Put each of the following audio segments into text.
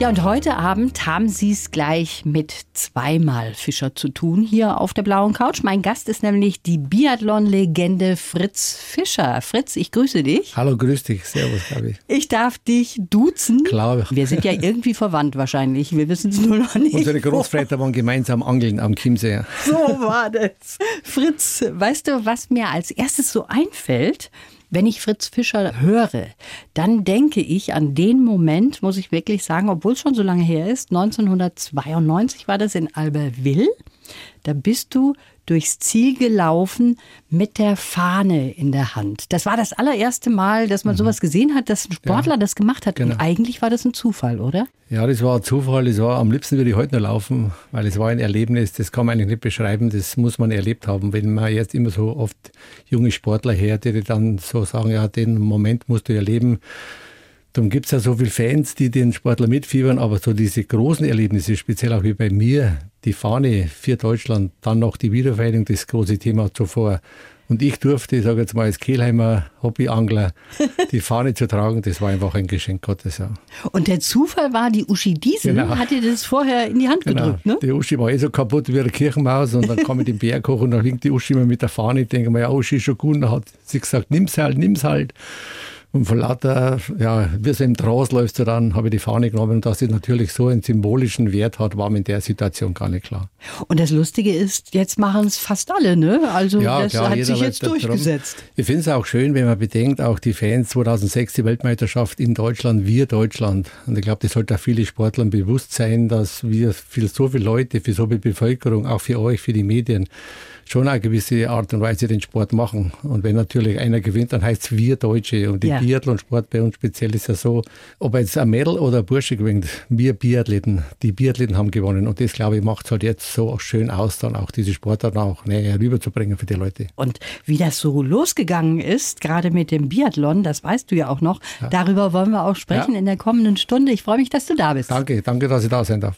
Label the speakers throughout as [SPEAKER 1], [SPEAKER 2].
[SPEAKER 1] Ja, und heute Abend haben Sie es gleich mit zweimal Fischer zu tun hier auf der blauen Couch. Mein Gast ist nämlich die Biathlon-Legende Fritz Fischer. Fritz, ich grüße dich.
[SPEAKER 2] Hallo, grüß dich. Servus, Gabi.
[SPEAKER 1] Ich darf dich duzen.
[SPEAKER 2] Klar.
[SPEAKER 1] Wir sind ja irgendwie verwandt wahrscheinlich. Wir wissen es nur noch nicht.
[SPEAKER 2] Unsere Großväter waren gemeinsam angeln am Chiemsee.
[SPEAKER 1] So war das. Fritz, weißt du, was mir als erstes so einfällt? Wenn ich Fritz Fischer höre, dann denke ich an den Moment, muss ich wirklich sagen, obwohl es schon so lange her ist, 1992 war das in Albertville. Da bist du durchs Ziel gelaufen mit der Fahne in der Hand. Das war das allererste Mal, dass man mhm. sowas gesehen hat, dass ein Sportler ja, das gemacht hat. Genau. Und eigentlich war das ein Zufall, oder?
[SPEAKER 2] Ja, das war ein Zufall. Das war, am liebsten würde ich heute noch laufen, weil es war ein Erlebnis, das kann man eigentlich nicht beschreiben, das muss man erlebt haben. Wenn man jetzt immer so oft junge Sportler hört, die dann so sagen, ja, den Moment musst du erleben. Darum gibt es ja so viele Fans, die den Sportler mitfiebern, aber so diese großen Erlebnisse, speziell auch wie bei mir, die Fahne für Deutschland, dann noch die Wiedervereinigung, das große Thema zuvor. Und ich durfte, ich sage jetzt mal als Kehlheimer Hobbyangler, die Fahne zu tragen, das war einfach ein Geschenk Gottes. Ja.
[SPEAKER 1] Und der Zufall war, die Uschi Diesel genau. hat dir das vorher in die Hand genau. gedrückt, ne?
[SPEAKER 2] Die Uschi war eh so kaputt wie eine Kirchenmaus und dann kam ich den Berg hoch und dann winkt die Uschi immer mit der Fahne. Ich denke mir, ja, Uschi ist schon gut. Und dann hat sie gesagt, nimm's halt, nimm's halt. Und von lauter, ja, wie so im Trost läufst du dann, habe ich die Fahne genommen und dass sie natürlich so einen symbolischen Wert hat, war mir in der Situation gar nicht klar.
[SPEAKER 1] Und das Lustige ist, jetzt machen es fast alle, ne? Also ja, das klar, hat sich jetzt durchgesetzt. Drum.
[SPEAKER 2] Ich finde es auch schön, wenn man bedenkt, auch die Fans 2006 die Weltmeisterschaft in Deutschland, wir Deutschland. Und ich glaube, das sollte auch viele Sportlern bewusst sein, dass wir für so viele Leute, für so viel Bevölkerung, auch für euch, für die Medien, schon eine gewisse Art und Weise den Sport machen. Und wenn natürlich einer gewinnt, dann heißt es wir Deutsche. Und der ja. Biathlon-Sport bei uns speziell ist ja so, ob jetzt ein Mädel oder ein Bursche gewinnt, wir Biathleten, die Biathleten haben gewonnen. Und das, glaube ich, macht es halt jetzt so schön aus, dann auch diese Sportart auch näher rüberzubringen für die Leute.
[SPEAKER 1] Und wie das so losgegangen ist, gerade mit dem Biathlon, das weißt du ja auch noch, ja. darüber wollen wir auch sprechen ja. in der kommenden Stunde. Ich freue mich, dass du da bist.
[SPEAKER 2] Danke, danke, dass ich da sein darf.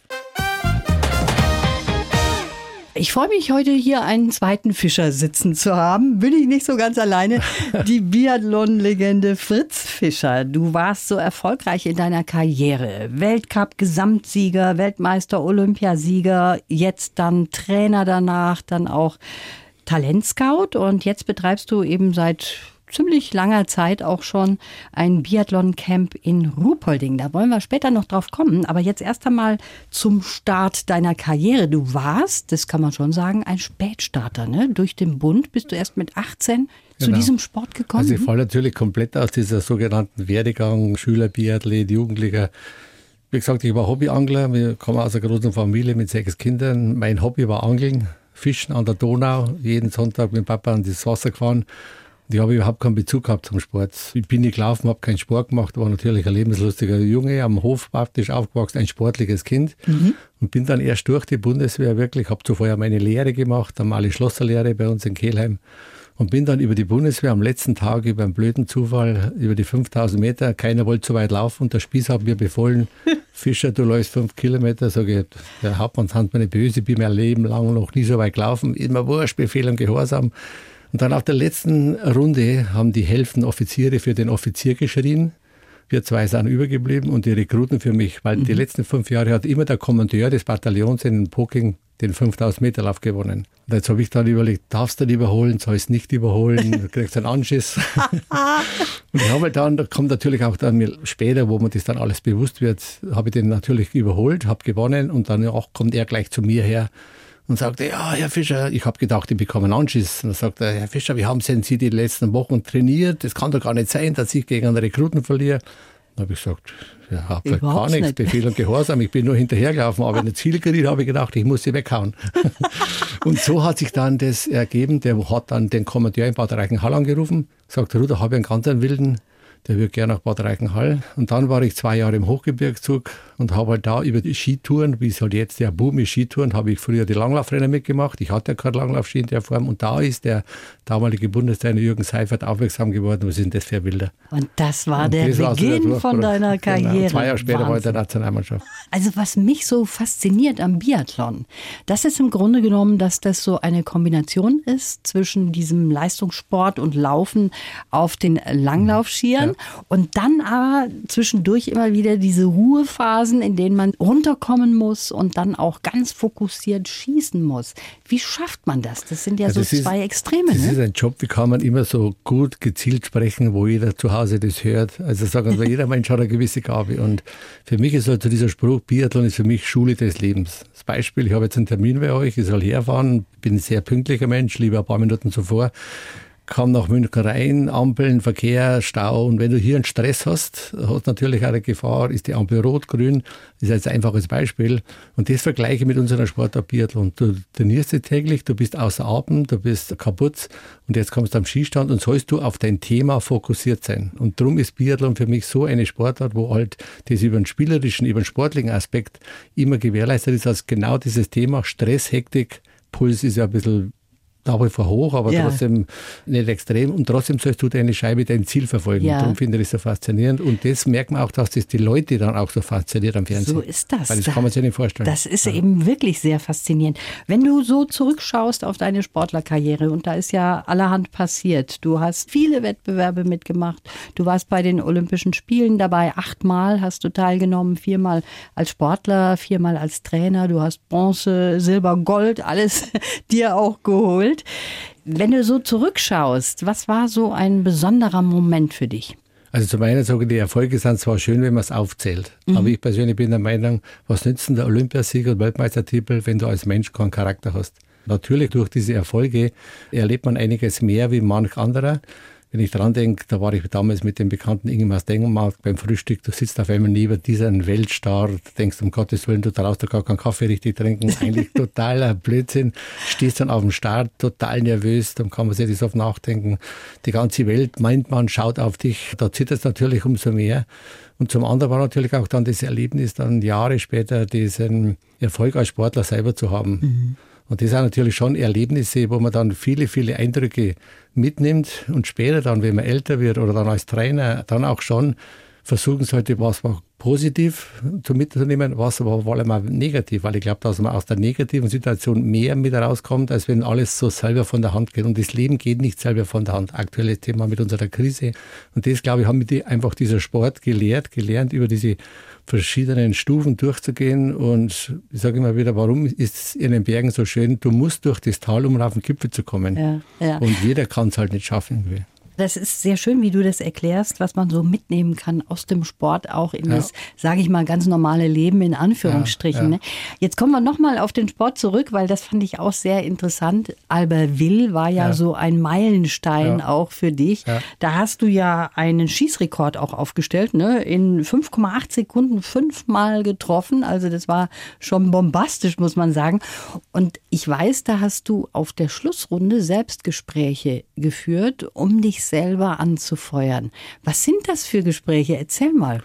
[SPEAKER 1] Ich freue mich heute hier einen zweiten Fischer sitzen zu haben. Bin ich nicht so ganz alleine. Die Biathlon-Legende Fritz Fischer. Du warst so erfolgreich in deiner Karriere. Weltcup-Gesamtsieger, Weltmeister, Olympiasieger, jetzt dann Trainer danach, dann auch Talentscout und jetzt betreibst du eben seit ziemlich langer Zeit auch schon ein Biathlon-Camp in Ruhpolding. Da wollen wir später noch drauf kommen. Aber jetzt erst einmal zum Start deiner Karriere. Du warst, das kann man schon sagen, ein Spätstarter. Ne? Durch den Bund bist du erst mit 18 zu genau. diesem Sport gekommen.
[SPEAKER 2] Also ich falle natürlich komplett aus dieser sogenannten Werdegang, Schüler, Biathlet, Jugendlicher. Wie gesagt, ich war Hobbyangler. Wir kommen aus einer großen Familie mit sechs Kindern. Mein Hobby war Angeln, Fischen an der Donau. Jeden Sonntag mit Papa an das Wasser gefahren. Ich habe überhaupt keinen Bezug gehabt zum Sport. Ich bin nicht gelaufen, habe keinen Sport gemacht, war natürlich ein lebenslustiger Junge, am Hof praktisch aufgewachsen, ein sportliches Kind. Mhm. Und bin dann erst durch die Bundeswehr wirklich, habe zuvor ja meine Lehre gemacht, einmal die Schlosserlehre bei uns in Kelheim. Und bin dann über die Bundeswehr am letzten Tag über einen blöden Zufall, über die 5000 Meter, keiner wollte so weit laufen und der Spieß hat mir befohlen, Fischer, du läufst fünf Kilometer. Sage ich, der Hauptmann mir nicht böse, ich bin mein Leben lang noch nie so weit gelaufen, immer wurscht, Befehl und Gehorsam. Und dann auf der letzten Runde haben die Hälften Offiziere für den Offizier geschrien. Wir zwei sind übergeblieben und die Rekruten für mich, weil mhm. die letzten fünf Jahre hat immer der Kommandeur des Bataillons in Poking den 5000 Meter Lauf gewonnen. Und jetzt habe ich dann überlegt, darfst du den überholen, sollst nicht überholen, du kriegst einen Anschiss. und ich habe dann, da kommt natürlich auch dann später, wo man das dann alles bewusst wird, habe ich den natürlich überholt, habe gewonnen und dann auch kommt er gleich zu mir her und sagte, ja, Herr Fischer, ich habe gedacht, ich bekomme einen Anschiss. Und dann sagte er, Herr Fischer, wie haben denn Sie die letzten Wochen trainiert? Das kann doch gar nicht sein, dass ich gegen einen Rekruten verliere. Dann habe ich gesagt, ja, habe halt gar nichts, nicht. Befehl und Gehorsam. Ich bin nur hinterhergelaufen, aber in der Zielgeriet habe ich gedacht, ich muss sie weghauen. und so hat sich dann das ergeben. Der hat dann den Kommandeur in Bad Reichenhall angerufen, sagt, Ruder, habe ich einen ganz wilden der wird gerne nach Bad Reichenhall. Und dann war ich zwei Jahre im Hochgebirgszug und habe halt da über die Skitouren, wie es halt jetzt der Boom ist, Skitouren, habe ich früher die Langlaufrennen mitgemacht. Ich hatte ja keinen Langlaufski in der Form. Und da ist der damalige Bundestrainer Jürgen Seifert aufmerksam geworden. Was sind das für Bilder?
[SPEAKER 1] Und das war und der das Beginn der von deiner. Karriere. Genau.
[SPEAKER 2] Zwei Jahre später Wahnsinn. war ich der Nationalmannschaft.
[SPEAKER 1] Also was mich so fasziniert am Biathlon, das ist im Grunde genommen, dass das so eine Kombination ist zwischen diesem Leistungssport und Laufen auf den Langlaufskiern ja. Und dann aber zwischendurch immer wieder diese Ruhephasen, in denen man runterkommen muss und dann auch ganz fokussiert schießen muss. Wie schafft man das? Das sind ja also so zwei ist, Extreme.
[SPEAKER 2] Das ne? ist ein Job, wie kann man immer so gut gezielt sprechen, wo jeder zu Hause das hört. Also sagen wir, jeder Mensch hat eine gewisse Gabe. Und für mich ist also dieser Spruch, Biathlon ist für mich Schule des Lebens. Das Beispiel, ich habe jetzt einen Termin bei euch, ich soll herfahren, bin ein sehr pünktlicher Mensch, lieber ein paar Minuten zuvor kam nach München rein, Ampeln, Verkehr, Stau. Und wenn du hier einen Stress hast, hast natürlich auch eine Gefahr, ist die Ampel rot, grün. Das ist jetzt ein einfaches Beispiel. Und das vergleiche ich mit unserer Sportart Biathlon. Du trainierst dich täglich, du bist außer Atem, du bist kaputt und jetzt kommst du am Skistand und sollst du auf dein Thema fokussiert sein. Und darum ist Biathlon für mich so eine Sportart, wo halt das über den spielerischen, über den sportlichen Aspekt immer gewährleistet ist, als genau dieses Thema Stress, Hektik, Puls ist ja ein bisschen nach wie vor hoch, aber ja. trotzdem nicht extrem. Und trotzdem sollst du deine Scheibe, dein Ziel verfolgen. Ja. Darum finde ich das so faszinierend. Und das merkt man auch, dass das die Leute dann auch so fasziniert am Fernsehen.
[SPEAKER 1] So ist das.
[SPEAKER 2] Weil das kann man sich nicht vorstellen.
[SPEAKER 1] Das ist ja. eben wirklich sehr faszinierend. Wenn du so zurückschaust auf deine Sportlerkarriere, und da ist ja allerhand passiert. Du hast viele Wettbewerbe mitgemacht. Du warst bei den Olympischen Spielen dabei. Achtmal hast du teilgenommen. Viermal als Sportler, viermal als Trainer. Du hast Bronze, Silber, Gold, alles dir auch geholt. Bild. Wenn du so zurückschaust, was war so ein besonderer Moment für dich?
[SPEAKER 2] Also zum einen sage ich, die Erfolge sind zwar schön, wenn man es aufzählt. Mhm. Aber ich persönlich bin der Meinung, was nützt denn der Olympiasieg und Weltmeistertitel, wenn du als Mensch keinen Charakter hast? Natürlich durch diese Erfolge erlebt man einiges mehr wie manch anderer. Wenn ich dran denke, da war ich damals mit dem bekannten Ingemar Stengelmark beim Frühstück, du sitzt auf einmal neben diesem Weltstar, denkst, um Gottes Willen, du darfst doch gar keinen Kaffee richtig trinken. Eigentlich totaler Blödsinn. Stehst dann auf dem Start, total nervös, dann kann man sich das oft nachdenken. Die ganze Welt meint man, schaut auf dich. Da zittert es natürlich umso mehr. Und zum anderen war natürlich auch dann das Erlebnis, dann Jahre später diesen Erfolg als Sportler selber zu haben. Mhm. Und das sind natürlich schon Erlebnisse, wo man dann viele, viele Eindrücke mitnimmt. Und später dann, wenn man älter wird oder dann als Trainer, dann auch schon versuchen sollte, was man positiv zu mitzunehmen, was aber vor allem auch negativ, weil ich glaube, dass man aus der negativen Situation mehr mit rauskommt, als wenn alles so selber von der Hand geht. Und das Leben geht nicht selber von der Hand. Aktuelles Thema mit unserer Krise. Und das, glaube ich, haben wir einfach dieser Sport gelehrt, gelernt, über diese verschiedenen Stufen durchzugehen. Und ich sage immer wieder, warum ist es in den Bergen so schön? Du musst durch das Tal, um auf den Gipfel zu kommen. Ja, ja. Und jeder kann es halt nicht schaffen.
[SPEAKER 1] Das ist sehr schön, wie du das erklärst, was man so mitnehmen kann aus dem Sport auch in ja. das, sage ich mal, ganz normale Leben in Anführungsstrichen. Ja, ja. Ne? Jetzt kommen wir nochmal auf den Sport zurück, weil das fand ich auch sehr interessant. Albertville war ja, so ein Meilenstein auch für dich. Da hast du ja einen Schießrekord auch aufgestellt, ne? in 5,8 Sekunden fünfmal getroffen. Also das war schon bombastisch, muss man sagen. Und ich weiß, da hast du auf der Schlussrunde Selbstgespräche geführt, um dich selber anzufeuern. Was sind das für Gespräche? Erzähl mal.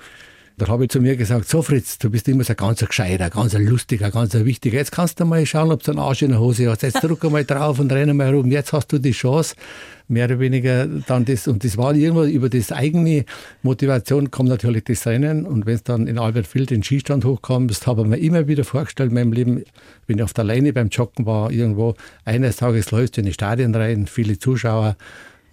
[SPEAKER 2] Da habe ich zu mir gesagt, so Fritz, du bist immer so ganz gescheiter, ganz lustiger, ganz wichtiger. Jetzt kannst du mal schauen, ob du einen Arsch in der Hose hast. Jetzt drück mal drauf und renne mal rum. Jetzt hast du die Chance, mehr oder weniger dann das. Und das war irgendwo über das eigene Motivation kommt natürlich das Rennen. Und wenn es dann in Albertville den Skistand hochkommst, habe ich mir immer wieder vorgestellt in meinem Leben, wenn ich auf der Leine beim Joggen war, irgendwo, eines Tages läufst du in die Stadien rein, viele Zuschauer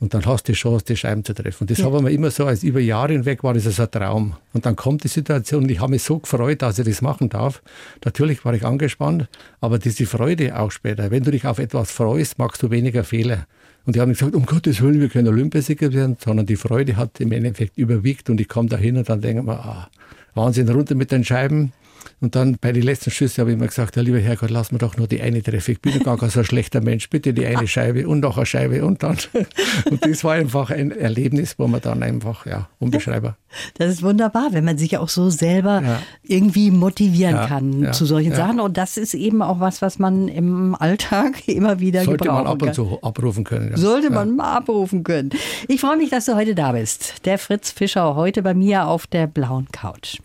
[SPEAKER 2] und dann hast du die Chance, die Scheiben zu treffen. Und das ja. haben wir immer so, als über Jahre hinweg war das also ein Traum. Und dann kommt die Situation und ich habe mich so gefreut, dass ich das machen darf. Natürlich war ich angespannt, aber diese Freude auch später. Wenn du dich auf etwas freust, machst du weniger Fehler. Und die haben gesagt, um Gottes Willen, wir können Olympiasieger werden, sondern die Freude hat im Endeffekt überwiegt und ich komme da hin und dann denke ich mir, ah, Wahnsinn, runter mit den Scheiben. Und dann bei den letzten Schüssen habe ich mir gesagt, ja, lieber Herrgott, lass mir doch nur die eine treffen. Ich bin gar kein so ein schlechter Mensch. Bitte die eine Scheibe und noch eine Scheibe und dann. Und das war einfach ein Erlebnis, wo man dann einfach, ja, unbeschreibbar.
[SPEAKER 1] Das ist wunderbar, wenn man sich auch so selber ja. irgendwie motivieren ja, kann ja, zu solchen Sachen. Und das ist eben auch was, was man im Alltag immer wieder
[SPEAKER 2] Sollte
[SPEAKER 1] man
[SPEAKER 2] ab und zu abrufen können.
[SPEAKER 1] Sollte man mal abrufen können. Ich freue mich, dass du heute da bist. Der Fritz Fischer heute bei mir auf der blauen Couch.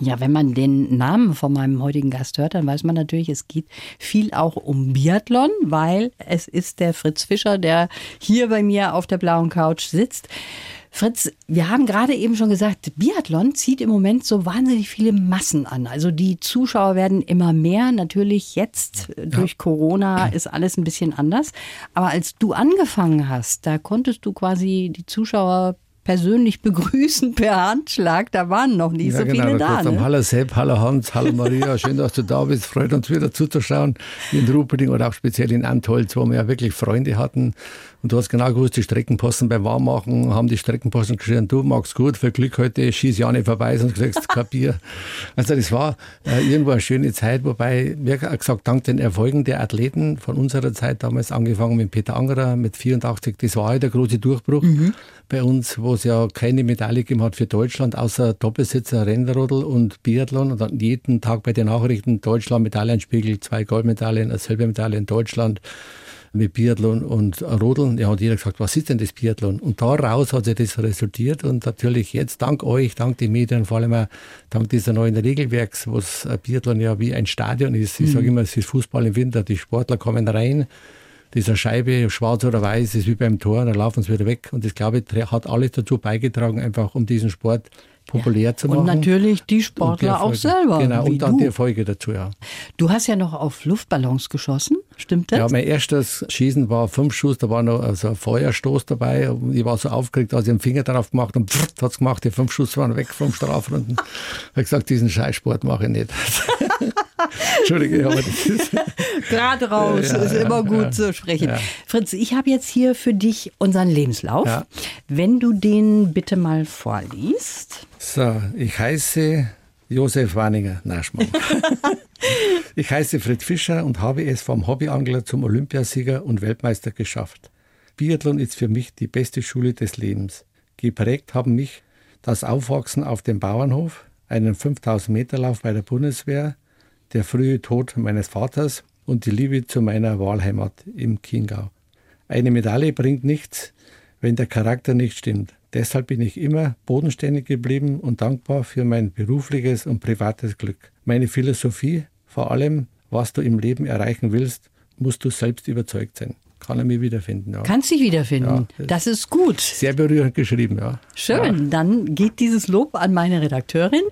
[SPEAKER 1] Ja, wenn man den Namen von meinem heutigen Gast hört, dann weiß man natürlich, es geht viel auch um Biathlon, weil es ist der Fritz Fischer, der hier bei mir auf der blauen Couch sitzt. Fritz, wir haben gerade eben schon gesagt, Biathlon zieht im Moment so wahnsinnig viele Massen an. Also die Zuschauer werden immer mehr. Natürlich jetzt durch Corona ist alles ein bisschen anders. Aber als du angefangen hast, da konntest du quasi die Zuschauer persönlich begrüßen per Handschlag. Da waren noch nicht ja, so genau, viele da.
[SPEAKER 2] Ne? Hallo Sepp, hallo Hans, hallo Maria, schön, dass du da bist. Freut uns wieder zuzuschauen in Ruperding oder auch speziell in Antholz, wo wir ja wirklich Freunde hatten. Und du hast genau gewusst, die Streckenposten beim Warmmachen haben die Streckenposten geschrien, du magst gut, für Glück heute schieß ja nicht vorbei, sonst kriegst du kein Bier. Also das war äh, irgendwo eine schöne Zeit, wobei, wie gesagt, dank den Erfolgen der Athleten von unserer Zeit damals angefangen mit Peter Angerer mit 84, das war halt der große Durchbruch. Mhm bei uns, wo es ja keine Medaille gegeben hat für Deutschland, außer Doppelsitzer, Rennrodel und Biathlon. Und dann jeden Tag bei den Nachrichten Deutschland Medaillenspiegel, zwei Goldmedaillen, eine Silbermedaille in Deutschland mit Biathlon und Rodeln. Ja, hat jeder gesagt, was ist denn das Biathlon? Und daraus hat sich das resultiert und natürlich jetzt dank euch, dank den Medien, vor allem auch dank dieser neuen Regelwerks, wo Biathlon ja wie ein Stadion ist. Ich mhm. sage immer, es ist Fußball im Winter, die Sportler kommen rein, dieser Scheibe, schwarz oder weiß, ist wie beim Tor, dann laufen sie wieder weg. Und das, glaube ich, hat alles dazu beigetragen, einfach um diesen Sport populär zu machen.
[SPEAKER 1] Und natürlich die Sportler die auch selber.
[SPEAKER 2] Genau, und dann du. die Erfolge dazu, ja.
[SPEAKER 1] Du hast ja noch auf Luftballons geschossen, stimmt das?
[SPEAKER 2] Ja, mein erstes Schießen war fünf Schuss, da war noch also ein Feuerstoß dabei. Ich war so aufgeregt, als ich den Finger drauf gemacht und hat es gemacht, die fünf Schuss waren weg vom Strafrunden. ich habe gesagt, diesen Scheißsport mache ich nicht. Entschuldige, aber das ist.
[SPEAKER 1] Gerade raus, ja, ist immer gut ja, zu sprechen. Fritz, ich habe jetzt hier für dich unseren Lebenslauf. Wenn du den bitte mal vorliest.
[SPEAKER 2] So, ich heiße Josef Waninger Naschmann. ich heiße Fritz Fischer und habe es vom Hobbyangler zum Olympiasieger und Weltmeister geschafft. Biathlon ist für mich die beste Schule des Lebens. Geprägt haben mich das Aufwachsen auf dem Bauernhof, einen 5000 Meter Lauf bei der Bundeswehr, der frühe Tod meines Vaters und die Liebe zu meiner Wahlheimat im Chiemgau. Eine Medaille bringt nichts, wenn der Charakter nicht stimmt. Deshalb bin ich immer bodenständig geblieben und dankbar für mein berufliches und privates Glück. Meine Philosophie, vor allem, was du im Leben erreichen willst, musst du selbst überzeugt sein kann er mich wiederfinden. Ja.
[SPEAKER 1] Kannst dich wiederfinden. Ja, das, das, ist gut.
[SPEAKER 2] Sehr berührend geschrieben, ja.
[SPEAKER 1] Schön, ja. dann geht dieses Lob an meine Redakteurin.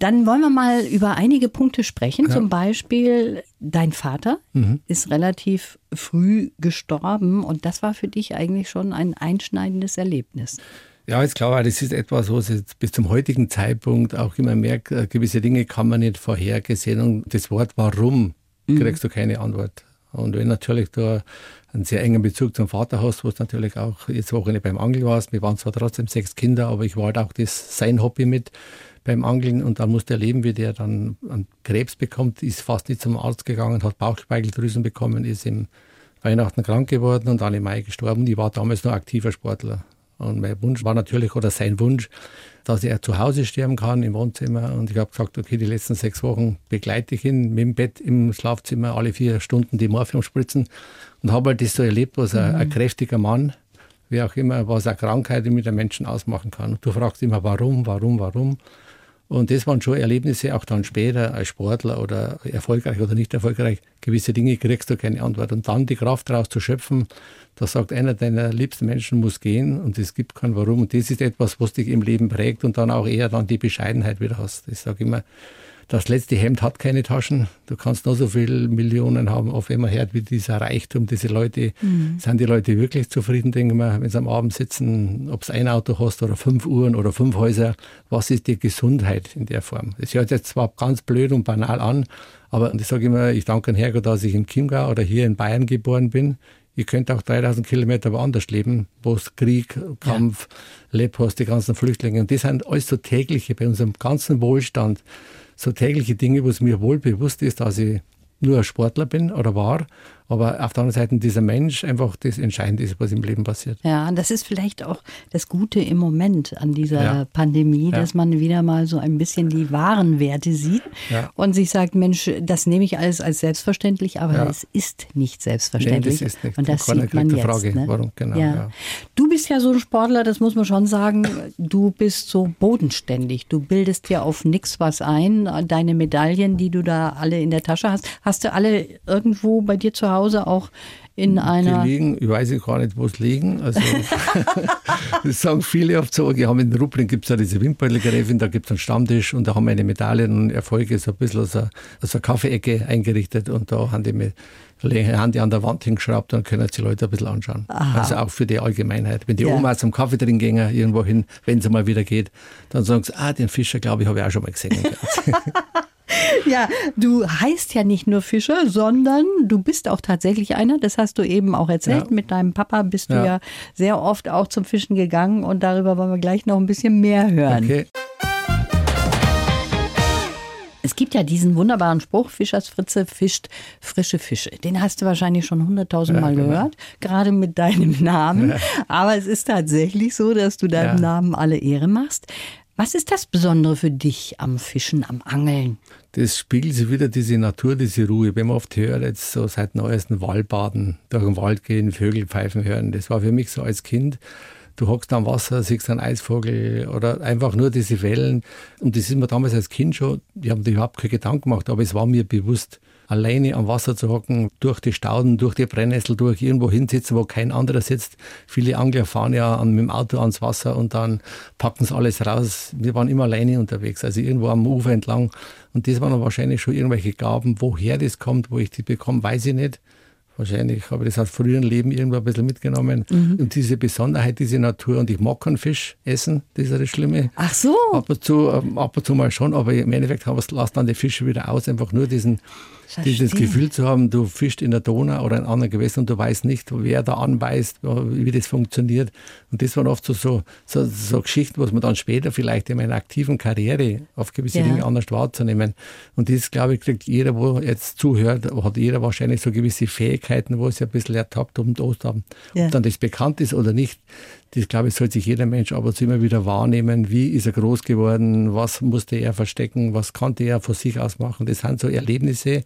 [SPEAKER 1] Dann wollen wir mal über einige Punkte sprechen. Zum Beispiel, dein Vater mhm. ist relativ früh gestorben und das war für dich eigentlich schon ein einschneidendes Erlebnis.
[SPEAKER 2] Ja, ist klar, das ist etwas, was ich bis zum heutigen Zeitpunkt auch immer merke, äh, gewisse Dinge kann man nicht vorhergesehen und das Wort warum mhm. kriegst du keine Antwort. Und wenn natürlich du einen sehr engen Bezug zum Vater hast, wo es natürlich auch jetzt Wochenende beim Angeln warst. Wir waren zwar trotzdem sechs Kinder, aber ich war halt auch das, sein Hobby mit beim Angeln und dann musste er leben, wie der dann einen Krebs bekommt, ist fast nicht zum Arzt gegangen, hat Bauchspeicheldrüsen bekommen, ist im Weihnachten krank geworden und dann im Mai gestorben. Ich war damals noch aktiver Sportler. Und mein Wunsch war natürlich, oder sein Wunsch, dass er zu Hause sterben kann im Wohnzimmer. Und ich habe gesagt, okay, die letzten sechs Wochen begleite ich ihn mit dem Bett im Schlafzimmer, alle vier Stunden die Morphium spritzen. Und habe halt das so erlebt, was ein, ein, mhm. kräftiger Mann, wie auch immer, was eine Krankheit mit einem Menschen ausmachen kann. Und du fragst immer, warum, warum, warum. Und das waren schon Erlebnisse, auch dann später als Sportler oder erfolgreich oder nicht erfolgreich. Gewisse Dinge kriegst du keine Antwort. Und dann die Kraft daraus zu schöpfen, da sagt einer deiner liebsten Menschen muss gehen und es gibt kein Warum. Und das ist etwas, was dich im Leben prägt und dann auch eher dann die Bescheidenheit wieder hast. Ich sage immer, das letzte Hemd hat keine Taschen. Du kannst noch so viele Millionen haben, auf einmal hört, wie dieser Reichtum, diese Leute, mhm. sind die Leute wirklich zufrieden, denken wir, wenn sie am Abend sitzen, ob es ein Auto hast oder fünf Uhren oder fünf Häuser, was ist die Gesundheit in der Form? Das hört jetzt zwar ganz blöd und banal an, aber ich sage immer, ich danke dem Herrgott, dass ich im Chiemgau oder hier in Bayern geboren bin. Ich könnte auch 3000 Kilometer woanders leben, wo es Krieg, Kampf, ja. Lepos, die ganzen Flüchtlinge. Und das sind alles so tägliche, bei unserem ganzen Wohlstand, so tägliche Dinge, wo es mir wohl bewusst ist, dass ich nur ein Sportler bin oder war aber auf der anderen Seite dieser Mensch einfach das Entscheidende ist, was im Leben passiert.
[SPEAKER 1] Ja, und das ist vielleicht auch das Gute im Moment an dieser ja. Pandemie, dass ja. man wieder mal so ein bisschen die wahren Werte sieht ja. und sich sagt, Mensch, das nehme ich alles als selbstverständlich, aber es ist nicht selbstverständlich. Nee, das ist nicht. Und das sieht man jetzt. Frage, ne? warum, genau. Du bist ja so ein Sportler, das muss man schon sagen, du bist so bodenständig. Du bildest dir auf nichts was ein. Deine Medaillen, die du da alle in der Tasche hast, hast du alle irgendwo bei dir zu Hause Hause auch in einer.
[SPEAKER 2] Die liegen, ich weiß gar nicht, wo es liegen. Also, das sagen viele oft so. Wir haben in Ruppling gibt es ja diese Wimperlgräfin, da gibt es einen Stammtisch und da haben meine Medaillen und Erfolge so ein bisschen als eine, als eine Kaffeeecke eingerichtet und da haben die mir haben die an der Wand hingeschraubt, dann können sich Leute ein bisschen anschauen. Aha. Also auch für die Allgemeinheit. Wenn die ja. Oma zum Kaffee trinken gehen, irgendwo hin, wenn es mal wieder geht, dann sagen sie, ah, den Fischer, glaube ich, habe ich auch schon mal gesehen.
[SPEAKER 1] ja, du heißt ja nicht nur Fischer, sondern du bist auch tatsächlich einer. Das hast du eben auch erzählt. Ja. Mit deinem Papa bist ja. du ja sehr oft auch zum Fischen gegangen und darüber wollen wir gleich noch ein bisschen mehr hören. Okay. Es gibt ja diesen wunderbaren Spruch, Fischers Fritze fischt frische Fische. Den hast du wahrscheinlich schon hunderttausend Mal genau. gehört, gerade mit deinem Namen. Ja. Aber es ist tatsächlich so, dass du deinem ja. Namen alle Ehre machst. Was ist das Besondere für dich am Fischen, am Angeln?
[SPEAKER 2] Das spiegelt sich wieder diese Natur, diese Ruhe. Wenn man oft hört, jetzt so seit neuesten Waldbaden, durch den Wald gehen, Vögel pfeifen hören, das war für mich so als Kind. Du hockst am Wasser, siehst einen Eisvogel oder einfach nur diese Wellen. Und das ist mir damals als Kind schon, ich habe mir überhaupt keine Gedanken gemacht, aber es war mir bewusst alleine am Wasser zu hocken, durch die Stauden, durch die Brennnessel, durch irgendwo hinsitzen, wo kein anderer sitzt. Viele Angler fahren ja mit dem Auto ans Wasser und dann packen sie alles raus. Wir waren immer alleine unterwegs, also irgendwo am Ufer entlang. Und das waren wahrscheinlich schon irgendwelche Gaben. Woher das kommt, wo ich die bekomme, weiß ich nicht. Wahrscheinlich habe ich das aus früheren Leben irgendwo ein bisschen mitgenommen. Mhm. Und diese Besonderheit, diese Natur. Und ich mag keinen Fisch essen, das ist das Schlimme.
[SPEAKER 1] Ach so.
[SPEAKER 2] Ab und zu, ähm, ab und zu mal schon, aber im Endeffekt lasse dann die Fische wieder aus. Einfach nur diesen, dieses Gefühl zu haben, du fischst in der Donau oder in anderen Gewässern und du weißt nicht, wer da anbeißt, wie das funktioniert. Und das waren oft so, so, so, so Geschichten, was man dann später vielleicht in meiner aktiven Karriere auf gewisse ja. Dinge anders wahrzunehmen. Und das, glaube ich, kriegt jeder, wo jetzt zuhört, hat jeder wahrscheinlich so gewisse Fähigkeiten, wo es ja ein bisschen ertappt und Ost haben. Ja. Ob dann das bekannt ist oder nicht, das glaube ich, soll sich jeder Mensch aber zu immer wieder wahrnehmen. Wie ist er groß geworden? Was musste er verstecken? Was konnte er von sich aus machen? Das sind so Erlebnisse,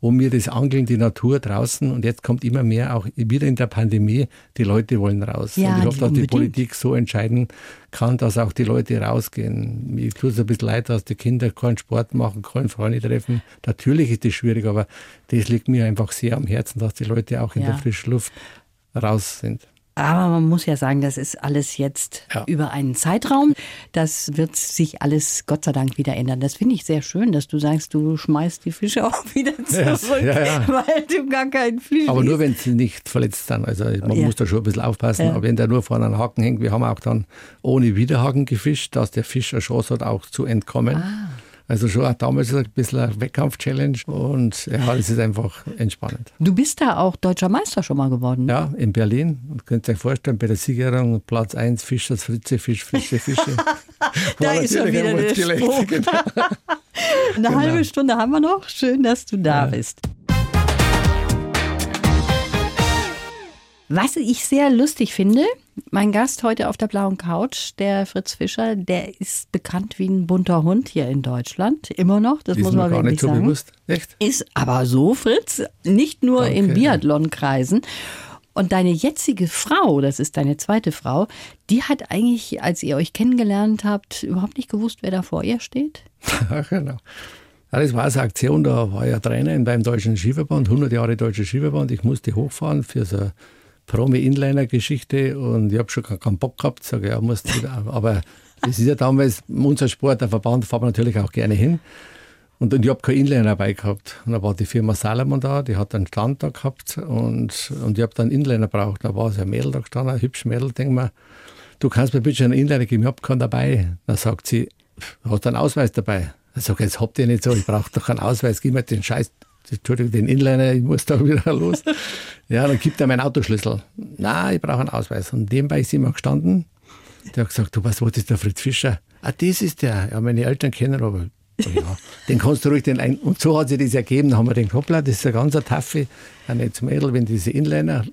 [SPEAKER 2] wo mir das Angeln, die Natur draußen und jetzt kommt immer mehr auch wieder in der Pandemie, die Leute wollen raus. Ja, und ich hoffe, dass die Politik so entscheiden kann, dass auch die Leute rausgehen. Mir tut es ein bisschen leid, dass die Kinder keinen Sport machen, keinen Freunde treffen. Natürlich ist das schwierig, aber das liegt mir einfach sehr am Herzen, dass die Leute auch in ja. der frischen Luft raus sind.
[SPEAKER 1] Aber man muss ja sagen, das ist alles jetzt ja. über einen Zeitraum. Das wird sich alles Gott sei Dank wieder ändern. Das finde ich sehr schön, dass du sagst, du schmeißt die Fische auch wieder zurück, ja, ja, weil du gar keinen Fisch
[SPEAKER 2] Aber nur, wenn sie nicht verletzt sind. Also man muss da schon ein bisschen aufpassen. Aber wenn der nur vorne einen Haken hängt, wir haben auch dann ohne Widerhaken gefischt, dass der Fisch eine Chance hat, auch zu entkommen. Ah. Also schon auch damals ein bisschen eine Wettkampf-Challenge und ja, es ist einfach entspannend.
[SPEAKER 1] Du bist da auch deutscher Meister schon mal geworden.
[SPEAKER 2] Ja, in Berlin. Und könnt ihr euch vorstellen, bei der Siegerung Platz 1 Fischers Fritze, Fisch, frische Fische.
[SPEAKER 1] da ist schon wieder der Spruch. Genau. Eine genau. halbe Stunde haben wir noch. Schön, dass du da ja. bist. Was ich sehr lustig finde, mein Gast heute auf der blauen Couch, der Fritz Fischer, der ist bekannt wie ein bunter Hund hier in Deutschland. Immer noch, das ist muss man wirklich sagen. So bewusst. Echt? Ist aber so, Fritz, nicht nur Danke. in Biathlonkreisen. Und deine jetzige Frau, das ist deine zweite Frau, die hat eigentlich, als ihr euch kennengelernt habt, überhaupt nicht gewusst, wer da vor ihr steht?
[SPEAKER 2] Ach, genau. Ja, das war eine Aktion, da war ja Trainer beim Deutschen Skiverband, 100 Jahre Deutscher Skiverband. Ich musste hochfahren für so Promi-Inliner-Geschichte und ich habe schon keinen Bock gehabt, sage ja, muss wieder. Aber das ist ja damals unser Sport, der Verband, fahren wir natürlich auch gerne hin. Und, und ich habe keinen Inliner dabei gehabt. Und da war die Firma Salomon da, die hat einen Stand da gehabt und, und ich habe dann Inliner braucht. Da war so ein Mädel da gestanden, ein hübsches Mädel, denk mir, du kannst mir bitte einen Inliner geben, ich habe keinen dabei. Dann sagt sie, hast du einen Ausweis dabei? Ich sage, jetzt habt ihr nicht so, ich brauche doch einen Ausweis, gib mir den Scheiß Entschuldigung, den Inliner, ich muss da wieder los. Ja, dann gibt er meinen Autoschlüssel. Na, ich brauche einen Ausweis. Und nebenbei ist immer gestanden. Der hat gesagt, du weißt, was ist der Fritz Fischer? Ah, das ist der. Ja, meine Eltern kennen aber. Ja, den kannst du ruhig den ein. Und so hat sich das ergeben. Dann haben wir den Hoppla, das ist ein ganzer Taffe, ein nettes Mädel, wenn diese Inliner.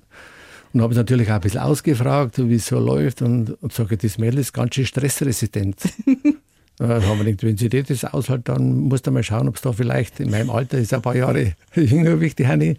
[SPEAKER 2] Und habe es natürlich auch ein bisschen ausgefragt, wie es so läuft. Und, und sage, das Mädel ist ganz schön stressresistent. Dann haben wir gedacht, wenn sie das aushält, dann musst du mal schauen, ob es da vielleicht in meinem Alter ist, ein paar Jahre jünger wie ich die Hanni.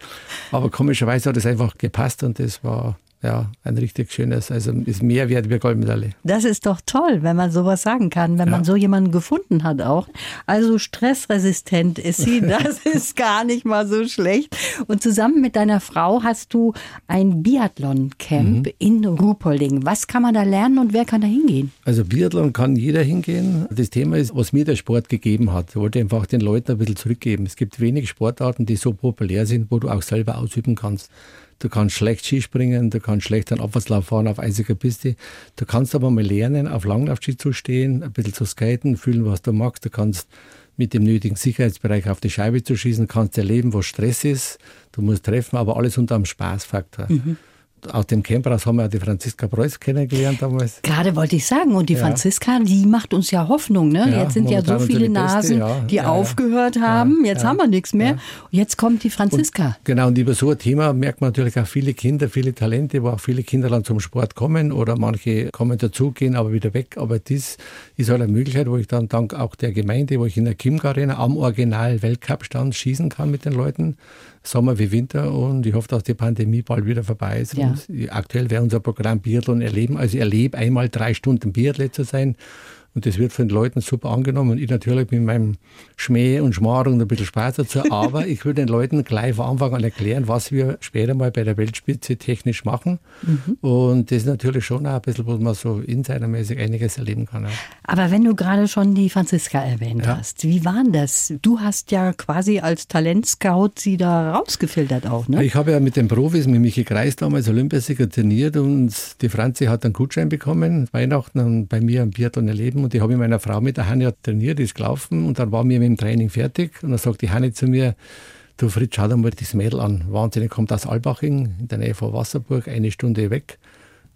[SPEAKER 2] Aber komischerweise hat es einfach gepasst und das war ja, ein richtig schönes, also ist mehr wert wie Goldmedaille.
[SPEAKER 1] Das ist doch toll, wenn man sowas sagen kann, wenn ja. man so jemanden gefunden hat auch. Also stressresistent ist sie, das ist gar nicht mal so schlecht. Und zusammen mit deiner Frau hast du ein Biathlon-Camp mhm. in Ruhpolding. Was kann man da lernen und wer kann da hingehen?
[SPEAKER 2] Also Biathlon kann jeder hingehen. Das Thema ist, was mir der Sport gegeben hat. Ich wollte einfach den Leuten ein bisschen zurückgeben. Es gibt wenig Sportarten, die so populär sind, wo du auch selber ausüben kannst. Du kannst schlecht Skispringen, du kannst schlecht einen Abfahrtslauf fahren auf eisiger Piste. Du kannst aber mal lernen, auf Langlaufski zu stehen, ein bisschen zu skaten, fühlen, was du magst. Du kannst mit dem nötigen Sicherheitsbereich auf die Scheibe zu schießen, kannst erleben, was Stress ist. Du musst treffen, aber alles unter einem Spaßfaktor. Mhm aus dem Campus haben wir die Franziska Preuß kennengelernt damals.
[SPEAKER 1] Gerade wollte ich sagen, und die ja. Franziska, die macht uns ja Hoffnung. Ne? Ja, jetzt sind ja so viele Nasen, Beste, ja. die aufgehört haben. jetzt haben wir nichts mehr. Jetzt kommt die Franziska.
[SPEAKER 2] Und, genau, und über so ein Thema merkt man natürlich auch viele Kinder, viele Talente, wo auch viele Kinder dann zum Sport kommen oder manche kommen dazu, gehen aber wieder weg. Aber das ist halt eine Möglichkeit, wo ich dann dank auch der Gemeinde, wo ich in der Kimga Arena am Original Weltcup stand, schießen kann mit den Leuten. Sommer wie Winter und ich hoffe, dass die Pandemie bald wieder vorbei ist. Ja. aktuell wäre unser Programm Biathlon erleben. Also ich erlebe einmal drei Stunden Biathlet zu sein und das wird von den Leuten super angenommen. Und ich natürlich mit meinem Schmäh und Schmarrn ein bisschen Spaß dazu. Aber ich will den Leuten gleich von Anfang an erklären, was wir später mal bei der Weltspitze technisch machen. Mhm. Und das ist natürlich schon auch ein bisschen, wo man so insidermäßig einiges erleben kann. Ja.
[SPEAKER 1] Aber wenn du gerade schon die Franziska erwähnt ja. hast, wie war das? Du hast ja quasi als Talentscout sie da rausgefiltert auch, ne?
[SPEAKER 2] Ich habe ja mit den Profis, mit Michi Kreis damals Olympiasieger trainiert und die Franzi hat einen Gutschein bekommen, Weihnachten und bei mir am Biathlon erleben und die habe ich meiner Frau mit der Hanni trainiert, ist gelaufen und dann waren wir mit dem Training fertig und dann sagt die Hanni zu mir, du Fritz, schau dir mal das Mädel an. Wahnsinnig, kommt aus Albaching, in der Nähe von Wasserburg, eine Stunde weg.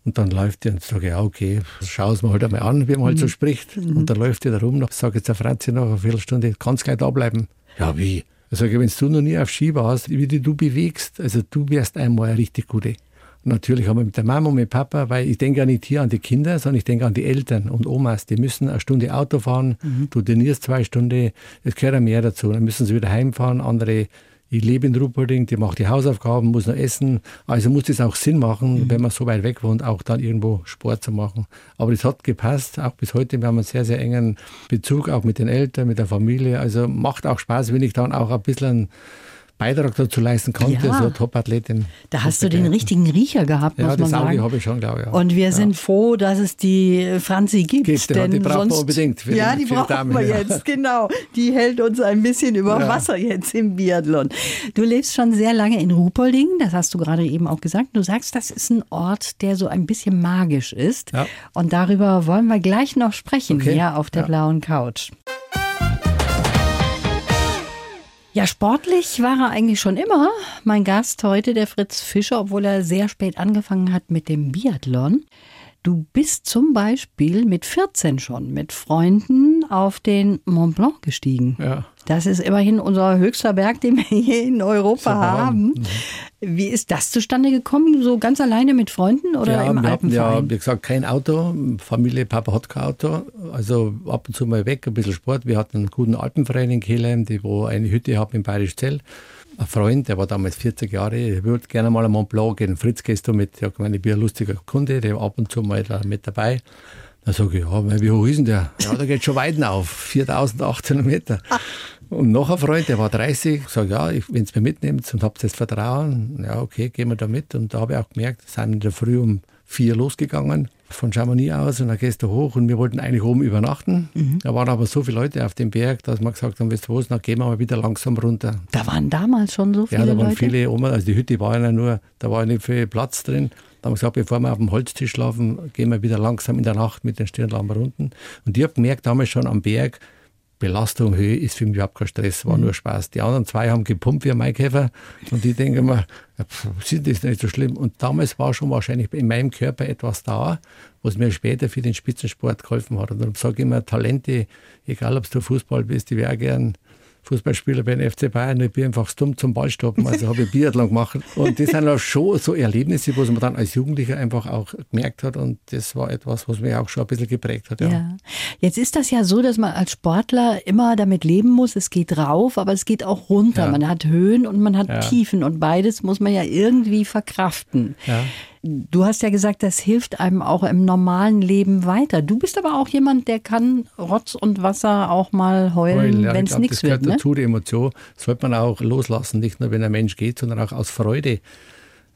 [SPEAKER 2] Und dann läuft die und sage, ja, okay, schau es mir halt einmal an, wie man halt so mhm. spricht. Mhm. Und dann läuft die da rum, sage jetzt der Franzi nach einer Viertelstunde, kannst gleich da bleiben. Ja, wie? Ich sage, wenn du noch nie auf Ski warst, wie du bewegst, also du wärst einmal eine richtig gute. Natürlich haben wir mit der Mama und mit Papa, weil ich denke ja nicht hier an die Kinder, sondern ich denke an die Eltern und Omas. Die müssen eine Stunde Auto fahren, mhm. du trainierst zwei Stunden, es gehört ja mehr dazu. Dann müssen sie wieder heimfahren, andere ich lebe in Ruppolding, die macht die Hausaufgaben, muss noch essen. Also muss das auch Sinn machen, mhm. wenn man so weit weg wohnt, auch dann irgendwo Sport zu machen. Aber das hat gepasst, auch bis heute. Wir haben einen sehr, sehr engen Bezug, auch mit den Eltern, mit der Familie. Also macht auch Spaß, wenn ich dann auch ein bisschen Beitrag dazu leisten konnte, ja. so Top-Athletin.
[SPEAKER 1] Da hast du den richtigen Riecher gehabt, ja, muss man sagen. Ja,
[SPEAKER 2] das habe ich schon, glaube ich. Ja.
[SPEAKER 1] Und wir sind froh, dass es die Franzi gibt. gibt
[SPEAKER 2] denn die brauchen wir unbedingt.
[SPEAKER 1] Für ja, die, die brauchen Damen, wir jetzt, genau. Die hält uns ein bisschen über Wasser jetzt im Biathlon. Du lebst schon sehr lange in Ruhpolding, das hast du gerade eben auch gesagt. Du sagst, das ist ein Ort, der so ein bisschen magisch ist. Und darüber wollen wir gleich noch sprechen, okay. hier auf der blauen Couch. Ja, sportlich war er eigentlich schon immer. Mein Gast heute, der Fritz Fischer, obwohl er sehr spät angefangen hat mit dem Biathlon. Du bist zum Beispiel mit 14 schon mit Freunden auf den Mont Blanc gestiegen. Ja. Das ist immerhin unser höchster Berg, den wir hier in Europa haben. Mhm. Wie ist das zustande gekommen? So ganz alleine mit Freunden oder
[SPEAKER 2] ja,
[SPEAKER 1] im
[SPEAKER 2] wir
[SPEAKER 1] Alpenverein?
[SPEAKER 2] ja, wie gesagt, kein Auto. Familie, Papa hat kein Auto. Also ab und zu mal weg, ein bisschen Sport. Wir hatten einen guten Alpenverein in Kehlheim, die wo eine Hütte haben im Bayerisch Zell. Ein Freund, der war damals 40 Jahre, ich würde gerne mal am Mont Blanc gehen. Fritz, gehst du mit? Ja, ich meine, ich bin ein lustiger Kunde, der war ab und zu mal da mit dabei. Dann sage ich, ja, wie hoch ist denn der? Ja, da geht schon weit auf, 4800 Meter. Und noch ein Freund, der war 30, sage ja, wenn es mir mitnimmt und habt das Vertrauen, ja, okay, gehen wir da mit. Und da habe ich auch gemerkt, sind in der Früh um vier losgegangen von Chamonix aus und dann gehst du hoch und wir wollten eigentlich oben übernachten. Mhm. Da waren aber so viele Leute auf dem Berg, dass wir gesagt haben, weißt du was, dann gehen wir mal wieder langsam runter.
[SPEAKER 1] Da waren damals schon so viele Leute?
[SPEAKER 2] Ja, da waren
[SPEAKER 1] Leute?
[SPEAKER 2] viele oben, also die Hütte war ja nur, da war nicht viel Platz drin. Da haben wir gesagt, bevor wir auf dem Holztisch schlafen, gehen wir wieder langsam in der Nacht mit den Stirnlampen runter. Und ich habe gemerkt damals schon am Berg, Belastung, Höhe ist für mich überhaupt kein Stress, war mhm. nur Spaß. Die anderen zwei haben gepumpt wie ein Maikäfer und ich denke mir, sind das nicht so schlimm. Und damals war schon wahrscheinlich in meinem Körper etwas da, was mir später für den Spitzensport geholfen hat. Und darum sage ich immer, Talente, egal ob du Fußball bist, die wäre gern Fußballspieler bei den FC Bayern, ich bin einfach dumm zum Ball stoppen, also habe ich Biathlon gemacht. Und das sind auch schon so Erlebnisse, was man dann als Jugendlicher einfach auch gemerkt hat und das war etwas, was mich auch schon ein bisschen geprägt hat. Ja. ja.
[SPEAKER 1] Jetzt ist das ja so, dass man als Sportler immer damit leben muss, es geht rauf, aber es geht auch runter. Ja. Man hat Höhen und man hat ja. Tiefen und beides muss man ja irgendwie verkraften. Ja. Du hast ja gesagt, das hilft einem auch im normalen Leben weiter. Du bist aber auch jemand, der kann Rotz und Wasser auch mal heulen, ja, wenn es nichts wird. Das gehört
[SPEAKER 2] ne? dazu, die Emotion sollte man auch loslassen, nicht nur wenn ein Mensch geht, sondern auch aus Freude.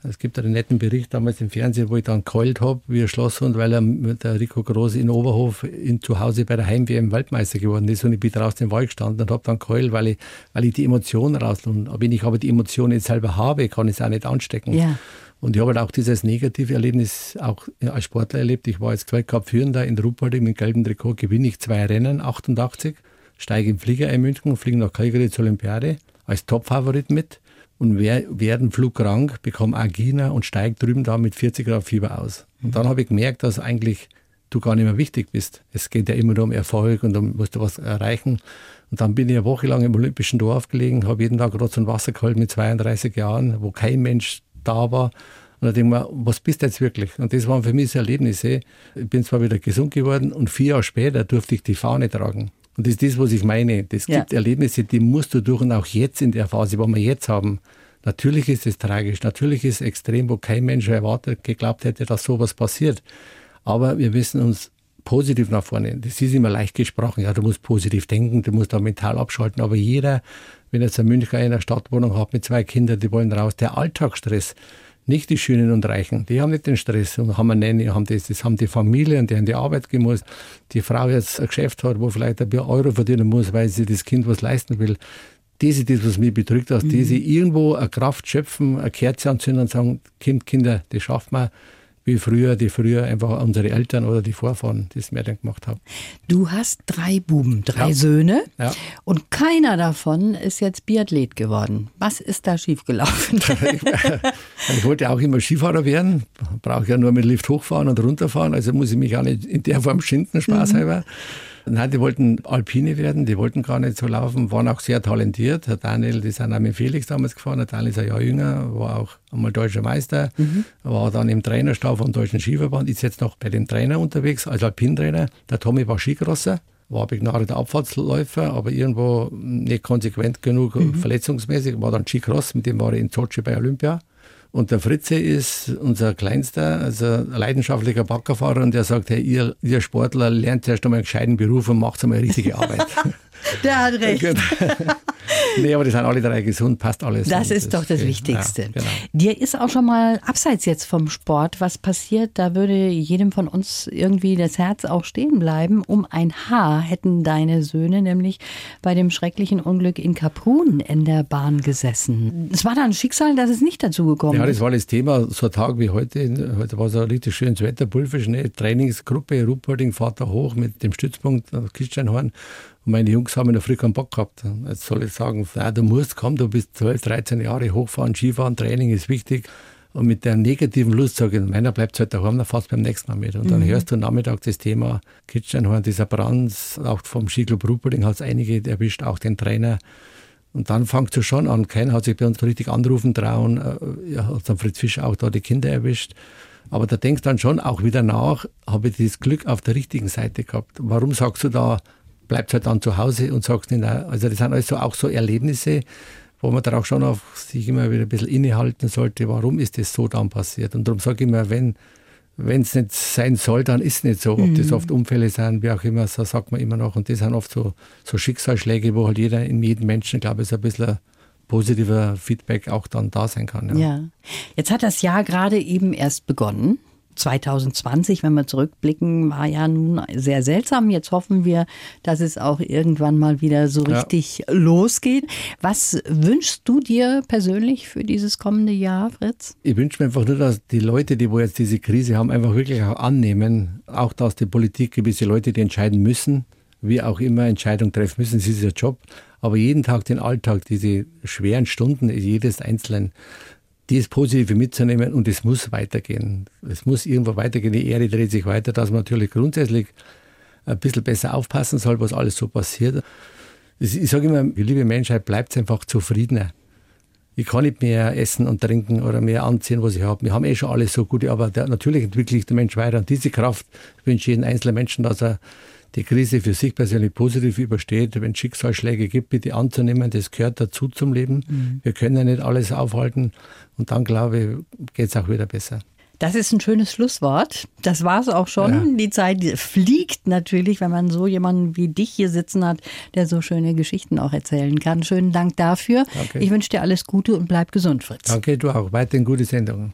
[SPEAKER 2] Es gibt einen netten Bericht damals im Fernsehen, wo ich dann geheult habe, wie ein Schlosshund, weil er mit der Rico Groß in Oberhof in, zu Hause bei der Heim-WM Weltmeister geworden ist und ich bin draußen im Wald gestanden und habe dann geheult, weil ich, weil ich die Emotionen rauslasse. Wenn ich aber die Emotionen jetzt selber habe, kann ich es auch nicht anstecken. Ja. Und ich habe halt auch dieses negative Erlebnis auch als Sportler erlebt. Ich war jetzt Weltcup-Führender in Ruhpolding mit gelbem Trikot, gewinne ich zwei Rennen, 88, steige im Flieger in München, fliege nach Calgary zur Olympiade als Topfavorit mit und werden flugkrank, bekomme Angina und steige drüben da mit 40 Grad Fieber aus. Und dann habe ich gemerkt, dass eigentlich du gar nicht mehr wichtig bist. Es geht ja immer nur um Erfolg und um musst du was erreichen. Und dann bin ich eine Woche lang im Olympischen Dorf gelegen, habe jeden Tag Rotz und Wasser geholt mit 32 Jahren, wo kein Mensch da war. Und da denke ich mir, was bist du jetzt wirklich? Und das waren für mich so Erlebnisse. Ich bin zwar wieder gesund geworden und vier Jahre später durfte ich die Fahne tragen. Und das ist das, was ich meine. Ja. gibt Erlebnisse, die musst du durch und auch jetzt in der Phase, wo wir jetzt haben. Natürlich ist es tragisch, natürlich ist es extrem, wo kein Mensch erwartet, geglaubt hätte, dass sowas passiert. Aber wir müssen uns positiv nach vorne. Das ist immer leicht gesprochen. Ja, du musst positiv denken, du musst da mental abschalten. Aber jeder, wenn jetzt ein Münchner in einer Stadtwohnung hat mit zwei Kindern, die wollen raus, der Alltagsstress, nicht die Schönen und Reichen, die haben nicht den Stress und haben eine Nanny, haben das, das haben die Familie und die haben die Arbeit gemusst. Die Frau jetzt ein Geschäft hat, wo vielleicht ein paar Euro verdienen muss, weil sie das Kind was leisten will. Das ist das, was mich bedrückt, dass mhm. die irgendwo eine Kraft schöpfen, eine Kerze anzünden und sagen, Kind, Kinder, das schafft man wie früher, die früher einfach unsere Eltern oder die Vorfahren das mehr dann gemacht haben.
[SPEAKER 1] Du hast drei Buben, drei ja. Söhne ja. und keiner davon ist jetzt Biathlet geworden. Was ist da schiefgelaufen?
[SPEAKER 2] ich wollte auch immer Skifahrer werden, brauche ja nur mit Lift hochfahren und runterfahren, also muss ich mich auch nicht in der Form schinden, Spaß mhm. Nein, die wollten Alpine werden, die wollten gar nicht so laufen, waren auch sehr talentiert. Herr Daniel, die sind auch mit Felix damals gefahren. Herr Daniel ist ein Jahr jünger, war auch einmal deutscher Meister, mhm. war dann im Trainerstab vom Deutschen Skiverband, ist jetzt noch bei dem Trainer unterwegs, als Alpintrainer. Der Tommy war Skikrosser war begnadeter Abfahrtsläufer, aber irgendwo nicht konsequent genug, mhm. verletzungsmäßig, war dann Skicross, mit dem war ich in Sochi bei Olympia. Und der Fritze ist unser Kleinster, also leidenschaftlicher Baggerfahrer und der sagt, hey, ihr, ihr Sportler lernt erst einmal einen gescheiten Beruf und macht einmal richtige Arbeit.
[SPEAKER 1] Der hat recht.
[SPEAKER 2] Nee, aber die sind alle drei gesund, passt alles.
[SPEAKER 1] Das ist das doch das Wichtigste. Ja, genau. Dir ist auch schon mal abseits jetzt vom Sport was passiert, da würde jedem von uns irgendwie das Herz auch stehen bleiben. Um ein Haar hätten deine Söhne nämlich bei dem schrecklichen Unglück in Kaprun in der Bahn gesessen. Es war dann ein Schicksal, dass es nicht dazu gekommen ist.
[SPEAKER 2] Ja, das war das Thema, so ein Tag wie heute. Heute war es ein richtig schönes Wetter, Pulverschnee, Trainingsgruppe, Ruppolding fahrt da hoch mit dem Stützpunkt Kitzsteinhorn und meine Jungs haben in der Früh keinen Bock gehabt. Jetzt soll ich sagen, ja, du musst kommen, du bist 12, 13 Jahre hochfahren, Skifahren, Training ist wichtig. Und mit der negativen Lust sage ich, meiner bleibt halt daheim, dann fährst beim nächsten Mal mit. Und dann mhm. hörst du Nachmittag das Thema Kitschenhorn, dieser Brand, auch vom Skiclub Rupperding hat es einige erwischt, auch den Trainer. Und dann fängt es schon an. Keiner hat sich bei uns richtig anrufen trauen. Äh, ja, hat dann Fritz Fischer auch da die Kinder erwischt. Aber da denkst du dann schon auch wieder nach, habe ich das Glück auf der richtigen Seite gehabt. Warum sagst du da, bleibt halt dann zu Hause und sagt nicht, also das sind also auch so Erlebnisse, wo man dann auch schon auf sich immer wieder ein bisschen innehalten sollte, warum ist das so dann passiert. Und darum sage ich immer, wenn wenn es nicht sein soll, dann ist es nicht so. Ob mhm. das oft Unfälle sind, wie auch immer, so sagt man immer noch. Und das sind oft so, so Schicksalsschläge, wo halt jeder, in jedem Menschen, glaube ich, so ein bisschen positiver Feedback auch dann da sein kann.
[SPEAKER 1] Ja. ja. Jetzt hat das Jahr gerade eben erst begonnen. 2020, wenn wir zurückblicken, war ja nun sehr seltsam. Jetzt hoffen wir, dass es auch irgendwann mal wieder so richtig ja. losgeht. Was wünschst du dir persönlich für dieses kommende Jahr, Fritz?
[SPEAKER 2] Ich wünsche mir einfach nur, dass die Leute, die wo jetzt diese Krise haben, einfach wirklich auch annehmen, auch dass die Politik gewisse Leute, die entscheiden müssen, wie auch immer Entscheidungen treffen müssen. Das ist ihr Job. Aber jeden Tag den Alltag, diese schweren Stunden, jedes Einzelnen, das Positive mitzunehmen und es muss weitergehen. Es muss irgendwo weitergehen. Die Erde dreht sich weiter, dass man natürlich grundsätzlich ein bisschen besser aufpassen soll, was alles so passiert. Ich sage immer, liebe Menschheit bleibt einfach zufriedener. Ich kann nicht mehr essen und trinken oder mehr anziehen, was ich habe. Wir haben eh schon alles so gut, aber der, natürlich entwickelt sich der Mensch weiter. Und diese Kraft wünsche ich jedem einzelnen Menschen, dass er die Krise für sich persönlich positiv übersteht, wenn es Schicksalsschläge gibt, bitte anzunehmen, das gehört dazu zum Leben. Mhm. Wir können ja nicht alles aufhalten und dann, glaube ich, geht es auch wieder besser.
[SPEAKER 1] Das ist ein schönes Schlusswort. Das war es auch schon. Ja. Die Zeit fliegt natürlich, wenn man so jemanden wie dich hier sitzen hat, der so schöne Geschichten auch erzählen kann. Schönen Dank dafür. Okay. Ich wünsche dir alles Gute und bleib gesund, Fritz.
[SPEAKER 2] Danke, du auch. Weiterhin gute Sendungen.